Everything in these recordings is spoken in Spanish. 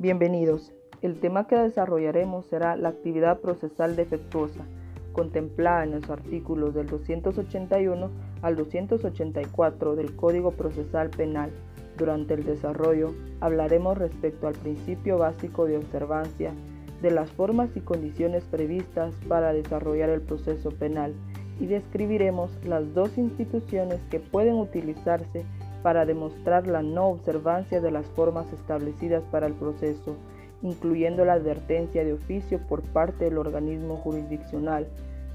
Bienvenidos. El tema que desarrollaremos será la actividad procesal defectuosa, contemplada en los artículos del 281 al 284 del Código Procesal Penal. Durante el desarrollo hablaremos respecto al principio básico de observancia de las formas y condiciones previstas para desarrollar el proceso penal y describiremos las dos instituciones que pueden utilizarse para demostrar la no observancia de las formas establecidas para el proceso, incluyendo la advertencia de oficio por parte del organismo jurisdiccional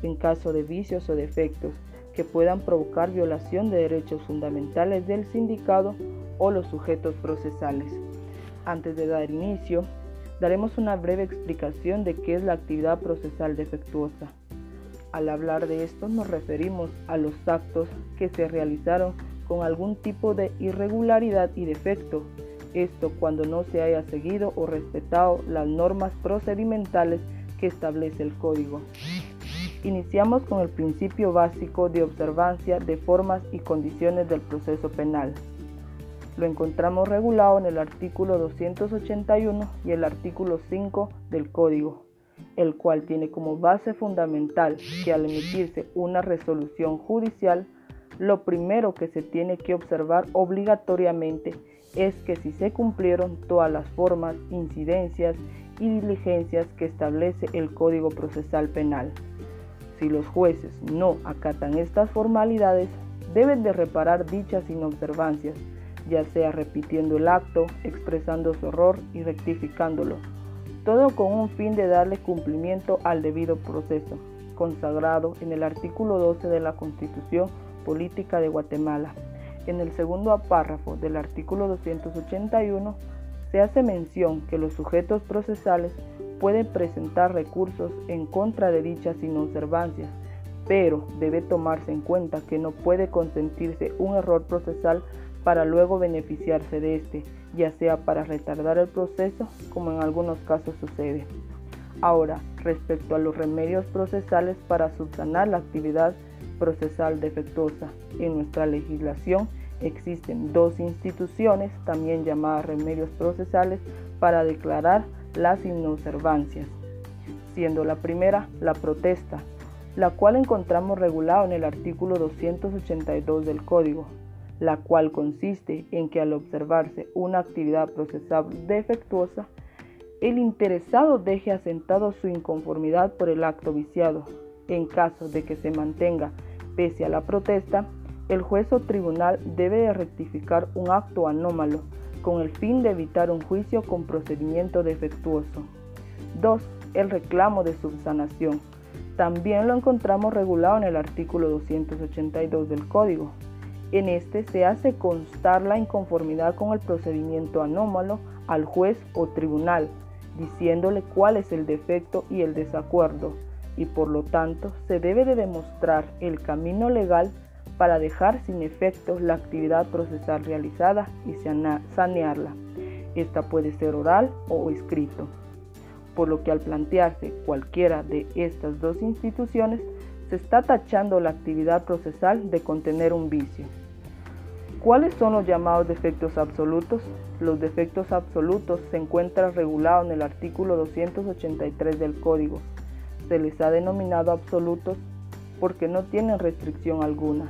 en caso de vicios o defectos que puedan provocar violación de derechos fundamentales del sindicado o los sujetos procesales. Antes de dar inicio, daremos una breve explicación de qué es la actividad procesal defectuosa. Al hablar de esto nos referimos a los actos que se realizaron con algún tipo de irregularidad y defecto, esto cuando no se haya seguido o respetado las normas procedimentales que establece el código. Iniciamos con el principio básico de observancia de formas y condiciones del proceso penal. Lo encontramos regulado en el artículo 281 y el artículo 5 del Código, el cual tiene como base fundamental que al emitirse una resolución judicial, lo primero que se tiene que observar obligatoriamente es que si se cumplieron todas las formas, incidencias y diligencias que establece el Código Procesal Penal. Si los jueces no acatan estas formalidades, deben de reparar dichas inobservancias ya sea repitiendo el acto, expresando su error y rectificándolo, todo con un fin de darle cumplimiento al debido proceso, consagrado en el artículo 12 de la Constitución Política de Guatemala. En el segundo párrafo del artículo 281 se hace mención que los sujetos procesales pueden presentar recursos en contra de dichas inobservancias, pero debe tomarse en cuenta que no puede consentirse un error procesal para luego beneficiarse de este, ya sea para retardar el proceso, como en algunos casos sucede. Ahora, respecto a los remedios procesales para subsanar la actividad procesal defectuosa, en nuestra legislación existen dos instituciones, también llamadas remedios procesales, para declarar las inobservancias, siendo la primera la protesta, la cual encontramos regulado en el artículo 282 del Código, la cual consiste en que al observarse una actividad procesal defectuosa, el interesado deje asentado su inconformidad por el acto viciado. En caso de que se mantenga pese a la protesta, el juez o tribunal debe rectificar un acto anómalo con el fin de evitar un juicio con procedimiento defectuoso. 2. El reclamo de subsanación. También lo encontramos regulado en el artículo 282 del Código, en este se hace constar la inconformidad con el procedimiento anómalo al juez o tribunal, diciéndole cuál es el defecto y el desacuerdo, y por lo tanto se debe de demostrar el camino legal para dejar sin efecto la actividad procesal realizada y sanearla. Esta puede ser oral o escrito. Por lo que al plantearse cualquiera de estas dos instituciones, se está tachando la actividad procesal de contener un vicio. ¿Cuáles son los llamados defectos absolutos? Los defectos absolutos se encuentran regulados en el artículo 283 del Código. Se les ha denominado absolutos porque no tienen restricción alguna.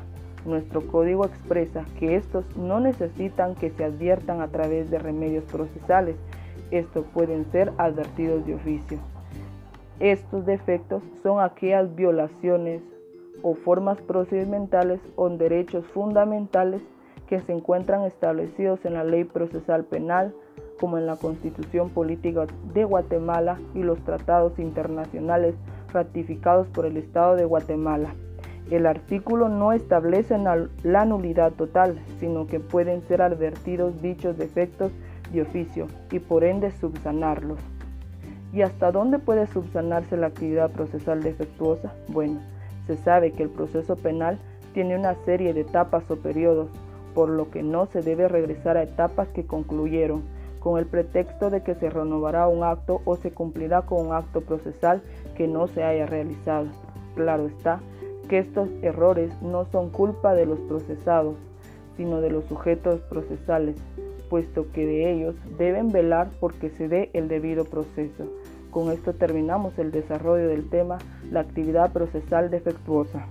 Nuestro código expresa que estos no necesitan que se adviertan a través de remedios procesales. Estos pueden ser advertidos de oficio. Estos defectos son aquellas violaciones o formas procedimentales o derechos fundamentales que se encuentran establecidos en la Ley Procesal Penal, como en la Constitución Política de Guatemala y los tratados internacionales ratificados por el Estado de Guatemala. El artículo no establece la nulidad total, sino que pueden ser advertidos dichos defectos de oficio y por ende subsanarlos. ¿Y hasta dónde puede subsanarse la actividad procesal defectuosa? Bueno, se sabe que el proceso penal tiene una serie de etapas o periodos por lo que no se debe regresar a etapas que concluyeron, con el pretexto de que se renovará un acto o se cumplirá con un acto procesal que no se haya realizado. Claro está que estos errores no son culpa de los procesados, sino de los sujetos procesales, puesto que de ellos deben velar porque se dé el debido proceso. Con esto terminamos el desarrollo del tema la actividad procesal defectuosa.